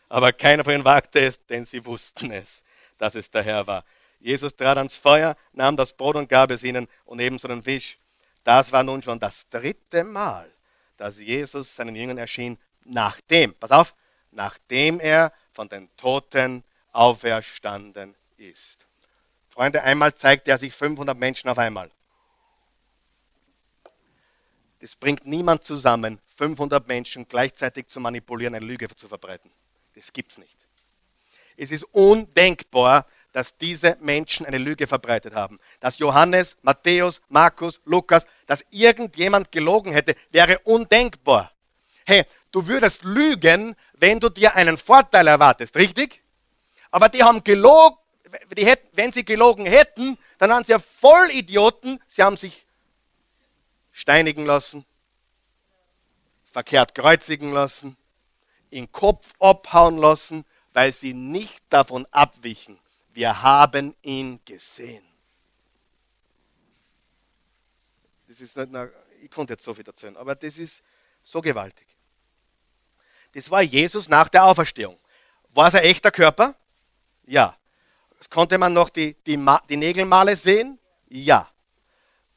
Aber keiner von ihnen wagte es, denn sie wussten es, dass es der Herr war. Jesus trat ans Feuer, nahm das Brot und gab es ihnen und ebenso den Fisch. Das war nun schon das dritte Mal, dass Jesus seinen Jüngern erschien, nachdem, pass auf, nachdem er von den Toten auferstanden ist. Freunde, einmal zeigte er sich 500 Menschen auf einmal. Das bringt niemand zusammen, 500 Menschen gleichzeitig zu manipulieren, eine Lüge zu verbreiten. Das gibt es nicht. Es ist undenkbar, dass diese Menschen eine Lüge verbreitet haben. Dass Johannes, Matthäus, Markus, Lukas, dass irgendjemand gelogen hätte, wäre undenkbar. Hey, du würdest lügen, wenn du dir einen Vorteil erwartest, richtig? Aber die haben gelogen, die hätten, wenn sie gelogen hätten, dann waren sie ja voll Idioten. Sie haben sich steinigen lassen, verkehrt kreuzigen lassen, in Kopf abhauen lassen, weil sie nicht davon abwichen. Wir haben ihn gesehen. Das ist nicht, ich konnte jetzt so viel erzählen, aber das ist so gewaltig. Das war Jesus nach der Auferstehung. War es ein echter Körper? Ja. Konnte man noch die, die, die Nägelmale sehen? Ja.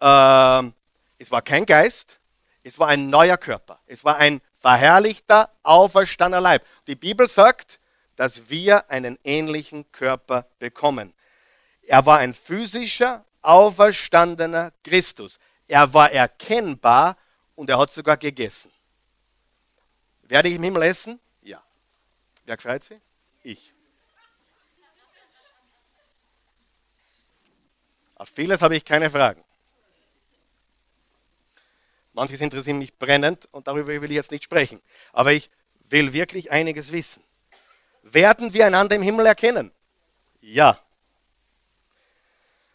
Ähm, es war kein Geist, es war ein neuer Körper. Es war ein verherrlichter, auferstandener Leib. Die Bibel sagt, dass wir einen ähnlichen Körper bekommen. Er war ein physischer, auferstandener Christus. Er war erkennbar und er hat sogar gegessen. Werde ich im Himmel essen? Ja. Wer freut sich? Ich. Auf vieles habe ich keine Fragen. Manches interessiert mich brennend und darüber will ich jetzt nicht sprechen. Aber ich will wirklich einiges wissen. Werden wir einander im Himmel erkennen? Ja.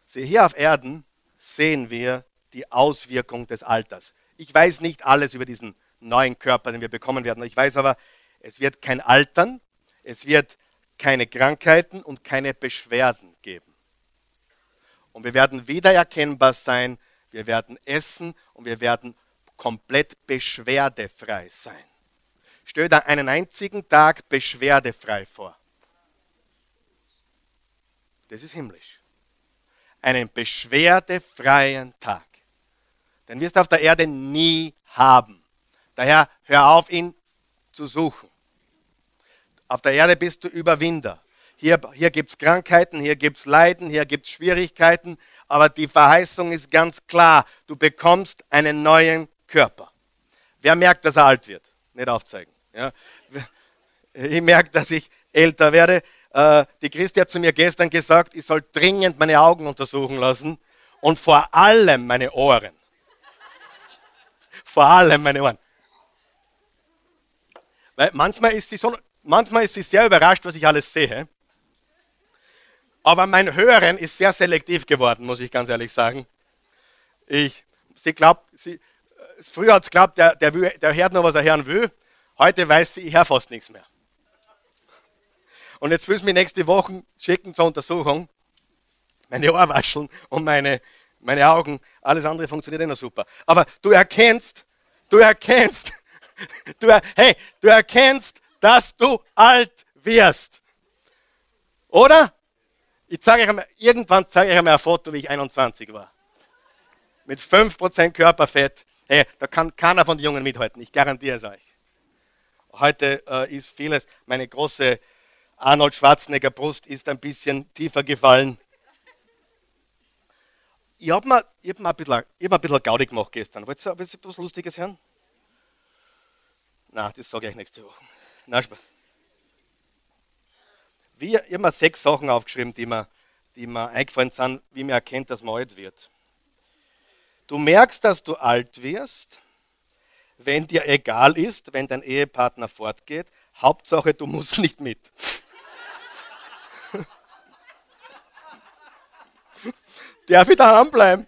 Sie hier auf Erden sehen wir die Auswirkung des Alters. Ich weiß nicht alles über diesen neuen Körper, den wir bekommen werden. Ich weiß aber, es wird kein Altern, es wird keine Krankheiten und keine Beschwerden geben. Und wir werden wiedererkennbar sein, wir werden essen und wir werden komplett beschwerdefrei sein. Stell dir einen einzigen Tag beschwerdefrei vor. Das ist himmlisch. Einen beschwerdefreien Tag. Den wirst du auf der Erde nie haben. Daher hör auf, ihn zu suchen. Auf der Erde bist du Überwinder. Hier, hier gibt es Krankheiten, hier gibt es Leiden, hier gibt es Schwierigkeiten, aber die Verheißung ist ganz klar. Du bekommst einen neuen Körper. Wer merkt, dass er alt wird? Nicht aufzeigen. Ja. [laughs] Ich merke, dass ich älter werde. Äh, die Christi hat zu mir gestern gesagt, ich soll dringend meine Augen untersuchen lassen und vor allem meine Ohren. Vor allem meine Ohren. Weil manchmal ist sie so, manchmal ist sie sehr überrascht, was ich alles sehe. Aber mein Hören ist sehr selektiv geworden, muss ich ganz ehrlich sagen. Ich, sie glaubt, sie, früher hat sie geglaubt, der, der, der hört nur, was er hören will. Heute weiß sie, ich höre fast nichts mehr. Und jetzt will sie mich nächste Woche schicken zur Untersuchung. Meine Ohrwascheln und meine, meine Augen, alles andere funktioniert immer super. Aber du erkennst, du erkennst, [laughs] du er, hey, du erkennst, dass du alt wirst. Oder? Ich zeige euch, irgendwann zeige ich euch mal ein Foto, wie ich 21 war. Mit 5% Körperfett. Hey, da kann keiner von den Jungen mithalten, ich garantiere es euch. Heute äh, ist vieles, meine große Arnold Schwarzenegger Brust ist ein bisschen tiefer gefallen. Ich habe mir, hab mir, ein bisschen, hab bisschen Gaudi gemacht gestern. Wollt ihr, wollt ihr was Lustiges hören? Na, das sage ich nächste Woche. Na, Spaß. Wie, ich habe mir sechs Sachen aufgeschrieben, die mir, die mir eingefallen sind, wie man erkennt, dass man alt wird. Du merkst, dass du alt wirst, wenn dir egal ist, wenn dein Ehepartner fortgeht. Hauptsache, du musst nicht mit. Darf ich daheim bleiben?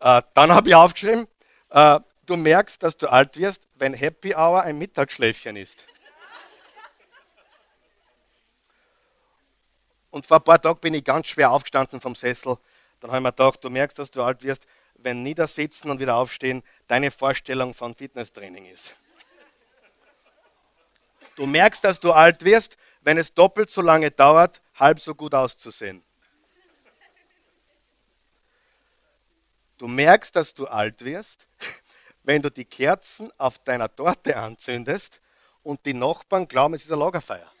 Äh, dann habe ich aufgeschrieben, äh, du merkst, dass du alt wirst, wenn Happy Hour ein Mittagsschläfchen ist. Und vor ein paar Tagen bin ich ganz schwer aufgestanden vom Sessel. Dann habe ich mir gedacht, du merkst, dass du alt wirst, wenn Niedersitzen und wieder aufstehen deine Vorstellung von Fitnesstraining ist. Du merkst, dass du alt wirst, wenn es doppelt so lange dauert, halb so gut auszusehen. Du merkst, dass du alt wirst, [laughs] wenn du die Kerzen auf deiner Torte anzündest und die Nachbarn glauben, es ist eine Lagerfeier.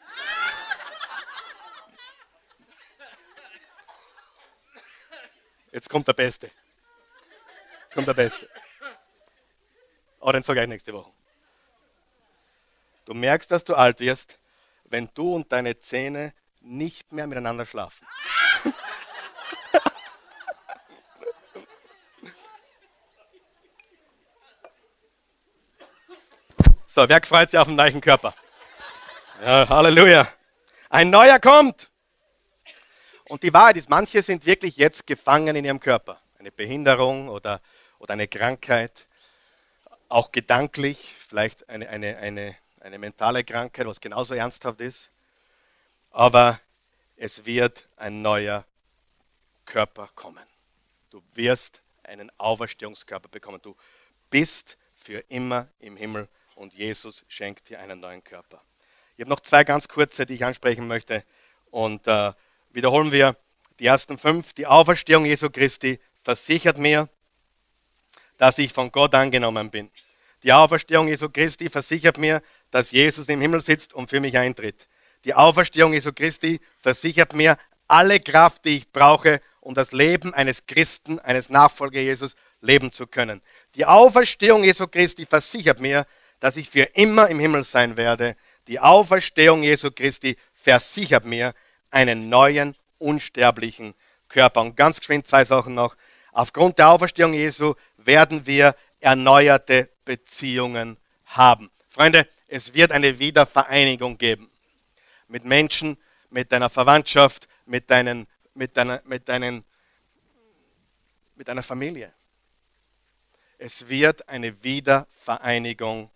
Jetzt kommt der Beste. Jetzt kommt der Beste. Aber den sage ich nächste Woche. Du merkst, dass du alt wirst, wenn du und deine Zähne nicht mehr miteinander schlafen. [laughs] So, wer freut sich auf den neuen Körper? Ja, Halleluja. Ein neuer kommt. Und die Wahrheit ist, manche sind wirklich jetzt gefangen in ihrem Körper. Eine Behinderung oder, oder eine Krankheit, auch gedanklich, vielleicht eine, eine, eine, eine mentale Krankheit, was genauso ernsthaft ist. Aber es wird ein neuer Körper kommen. Du wirst einen Auferstehungskörper bekommen. Du bist für immer im Himmel und Jesus schenkt dir einen neuen Körper. Ich habe noch zwei ganz kurze, die ich ansprechen möchte. Und äh, wiederholen wir die ersten fünf. Die Auferstehung Jesu Christi versichert mir, dass ich von Gott angenommen bin. Die Auferstehung Jesu Christi versichert mir, dass Jesus im Himmel sitzt und für mich eintritt. Die Auferstehung Jesu Christi versichert mir alle Kraft, die ich brauche, um das Leben eines Christen, eines Nachfolger Jesus leben zu können. Die Auferstehung Jesu Christi versichert mir, dass ich für immer im Himmel sein werde. Die Auferstehung Jesu Christi versichert mir einen neuen, unsterblichen Körper. Und ganz geschwind zwei Sachen noch. Aufgrund der Auferstehung Jesu werden wir erneuerte Beziehungen haben. Freunde, es wird eine Wiedervereinigung geben. Mit Menschen, mit deiner Verwandtschaft, mit, deinen, mit, deiner, mit, deinen, mit deiner Familie. Es wird eine Wiedervereinigung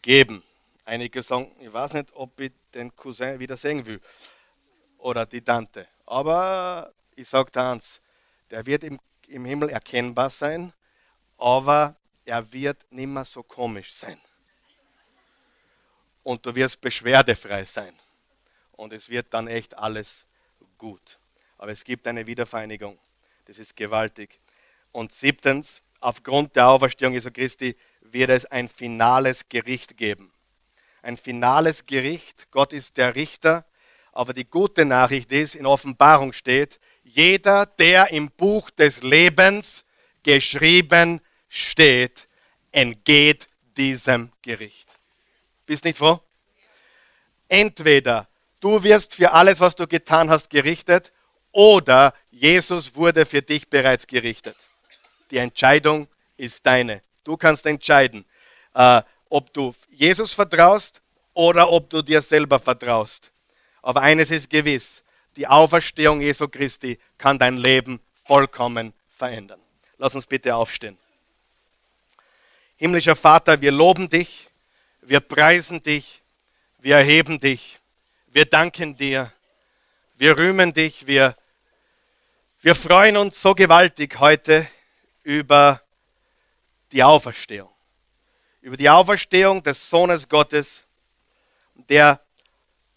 geben. Einige sagen, ich weiß nicht, ob ich den Cousin wieder sehen will oder die Tante. Aber ich sage dir eins, der wird im, im Himmel erkennbar sein, aber er wird nicht mehr so komisch sein. Und du wirst beschwerdefrei sein. Und es wird dann echt alles gut. Aber es gibt eine Wiedervereinigung. Das ist gewaltig. Und siebtens, aufgrund der Auferstehung Jesu Christi wird es ein finales Gericht geben. Ein finales Gericht. Gott ist der Richter. Aber die gute Nachricht ist, in Offenbarung steht, jeder, der im Buch des Lebens geschrieben steht, entgeht diesem Gericht. Bist nicht froh? Entweder du wirst für alles, was du getan hast, gerichtet, oder Jesus wurde für dich bereits gerichtet. Die Entscheidung ist deine. Du kannst entscheiden, äh, ob du Jesus vertraust oder ob du dir selber vertraust. Aber eines ist gewiss, die Auferstehung Jesu Christi kann dein Leben vollkommen verändern. Lass uns bitte aufstehen. Himmlischer Vater, wir loben dich, wir preisen dich, wir erheben dich, wir danken dir, wir rühmen dich, wir, wir freuen uns so gewaltig heute über die Auferstehung. Über die Auferstehung des Sohnes Gottes, der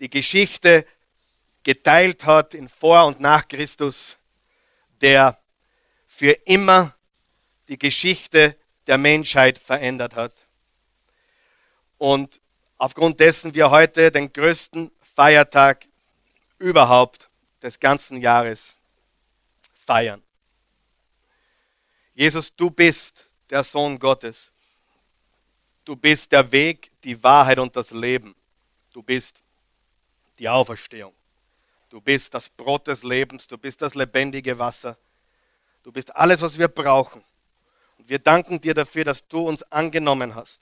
die Geschichte geteilt hat in vor und nach Christus, der für immer die Geschichte der Menschheit verändert hat. Und aufgrund dessen wir heute den größten Feiertag überhaupt des ganzen Jahres feiern. Jesus, du bist der Sohn Gottes. Du bist der Weg, die Wahrheit und das Leben. Du bist die Auferstehung. Du bist das Brot des Lebens. Du bist das lebendige Wasser. Du bist alles, was wir brauchen. Und wir danken dir dafür, dass du uns angenommen hast.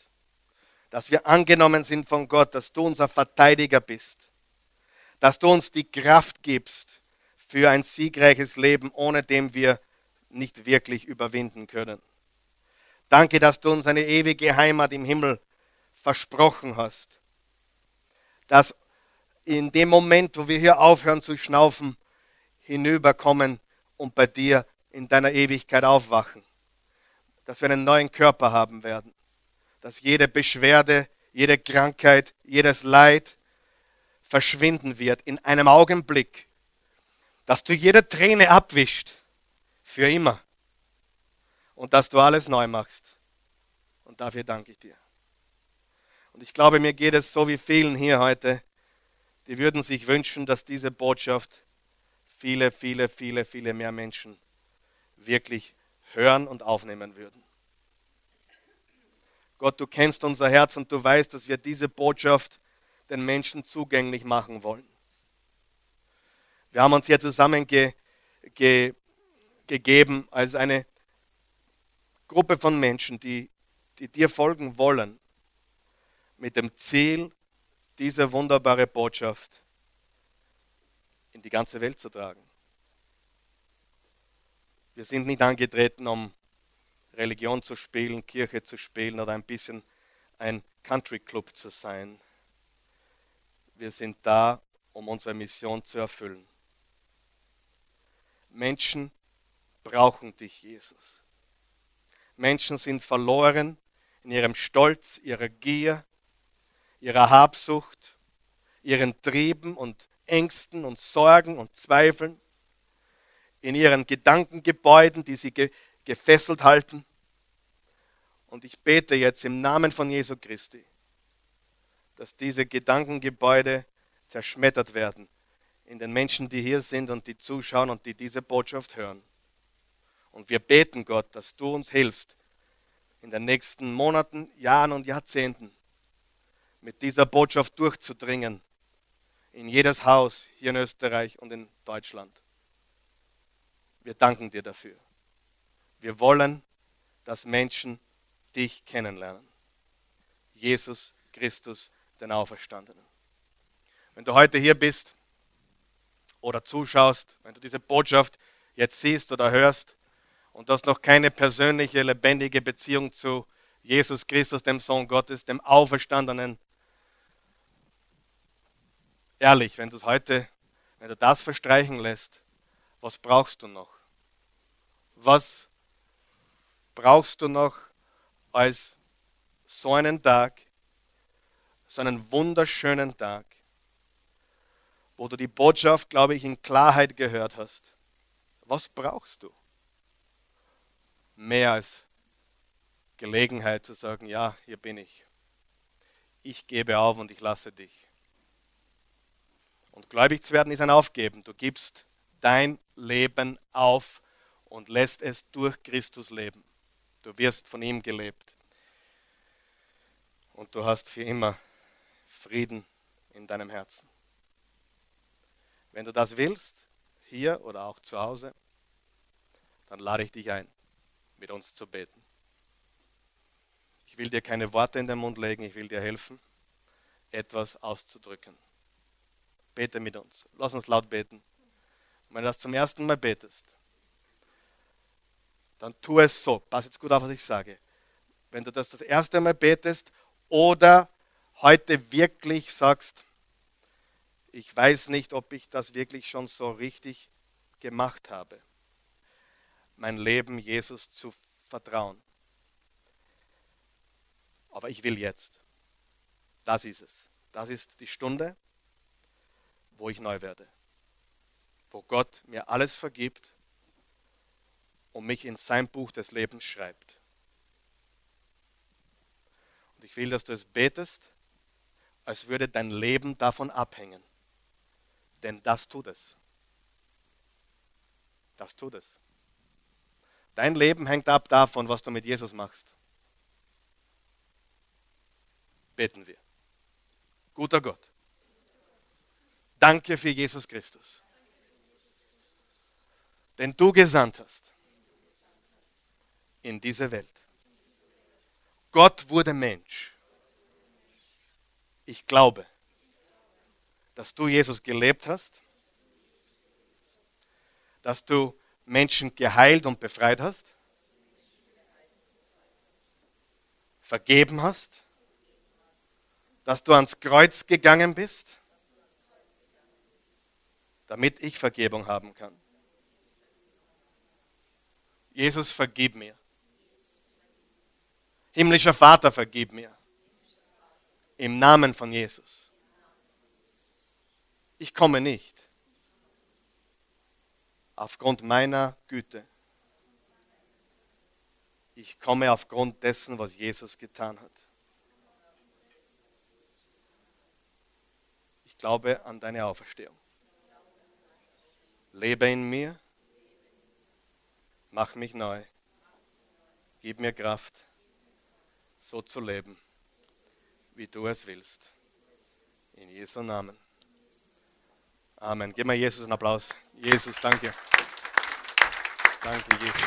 Dass wir angenommen sind von Gott, dass du unser Verteidiger bist. Dass du uns die Kraft gibst für ein siegreiches Leben, ohne dem wir nicht wirklich überwinden können. Danke, dass du uns eine ewige Heimat im Himmel versprochen hast. Dass in dem Moment, wo wir hier aufhören zu schnaufen, hinüberkommen und bei dir in deiner Ewigkeit aufwachen. Dass wir einen neuen Körper haben werden. Dass jede Beschwerde, jede Krankheit, jedes Leid verschwinden wird in einem Augenblick. Dass du jede Träne abwischt. Für immer und dass du alles neu machst. Und dafür danke ich dir. Und ich glaube, mir geht es so wie vielen hier heute, die würden sich wünschen, dass diese Botschaft viele, viele, viele, viele mehr Menschen wirklich hören und aufnehmen würden. Gott, du kennst unser Herz und du weißt, dass wir diese Botschaft den Menschen zugänglich machen wollen. Wir haben uns hier zusammengegeben ge, als eine Gruppe von Menschen, die, die dir folgen wollen, mit dem Ziel, diese wunderbare Botschaft in die ganze Welt zu tragen. Wir sind nicht angetreten, um Religion zu spielen, Kirche zu spielen oder ein bisschen ein Country Club zu sein. Wir sind da, um unsere Mission zu erfüllen. Menschen brauchen dich, Jesus. Menschen sind verloren in ihrem Stolz, ihrer Gier, ihrer Habsucht, ihren Trieben und Ängsten und Sorgen und Zweifeln, in ihren Gedankengebäuden, die sie ge gefesselt halten. Und ich bete jetzt im Namen von Jesu Christi, dass diese Gedankengebäude zerschmettert werden in den Menschen, die hier sind und die zuschauen und die diese Botschaft hören. Und wir beten Gott, dass du uns hilfst, in den nächsten Monaten, Jahren und Jahrzehnten mit dieser Botschaft durchzudringen in jedes Haus hier in Österreich und in Deutschland. Wir danken dir dafür. Wir wollen, dass Menschen dich kennenlernen. Jesus Christus, den Auferstandenen. Wenn du heute hier bist oder zuschaust, wenn du diese Botschaft jetzt siehst oder hörst und du hast noch keine persönliche, lebendige Beziehung zu Jesus Christus, dem Sohn Gottes, dem Auferstandenen, ehrlich, wenn du es heute, wenn du das verstreichen lässt, was brauchst du noch? Was brauchst du noch als so einen Tag, so einen wunderschönen Tag, wo du die Botschaft, glaube ich, in Klarheit gehört hast? Was brauchst du? Mehr als Gelegenheit zu sagen, ja, hier bin ich. Ich gebe auf und ich lasse dich. Und gläubig zu werden ist ein Aufgeben. Du gibst dein Leben auf und lässt es durch Christus leben. Du wirst von ihm gelebt. Und du hast für immer Frieden in deinem Herzen. Wenn du das willst, hier oder auch zu Hause, dann lade ich dich ein, mit uns zu beten. Ich will dir keine Worte in den Mund legen, ich will dir helfen, etwas auszudrücken. Bete mit uns. Lass uns laut beten. Und wenn du das zum ersten Mal betest, dann tu es so. Pass jetzt gut auf, was ich sage. Wenn du das das erste Mal betest oder heute wirklich sagst, ich weiß nicht, ob ich das wirklich schon so richtig gemacht habe, mein Leben Jesus zu vertrauen. Aber ich will jetzt. Das ist es. Das ist die Stunde, wo ich neu werde. Wo Gott mir alles vergibt und mich in sein Buch des Lebens schreibt. Und ich will, dass du es betest, als würde dein Leben davon abhängen. Denn das tut es. Das tut es. Dein Leben hängt ab davon, was du mit Jesus machst. Beten wir. Guter Gott. Danke für Jesus Christus, den du gesandt hast in diese Welt. Gott wurde Mensch. Ich glaube, dass du Jesus gelebt hast, dass du Menschen geheilt und befreit hast, vergeben hast, dass du ans Kreuz gegangen bist damit ich Vergebung haben kann. Jesus, vergib mir. Himmlischer Vater, vergib mir. Im Namen von Jesus. Ich komme nicht aufgrund meiner Güte. Ich komme aufgrund dessen, was Jesus getan hat. Ich glaube an deine Auferstehung. Lebe in mir, mach mich neu, gib mir Kraft, so zu leben, wie du es willst. In Jesu Namen. Amen. Gib mal Jesus einen Applaus. Jesus, danke. Danke, Jesus.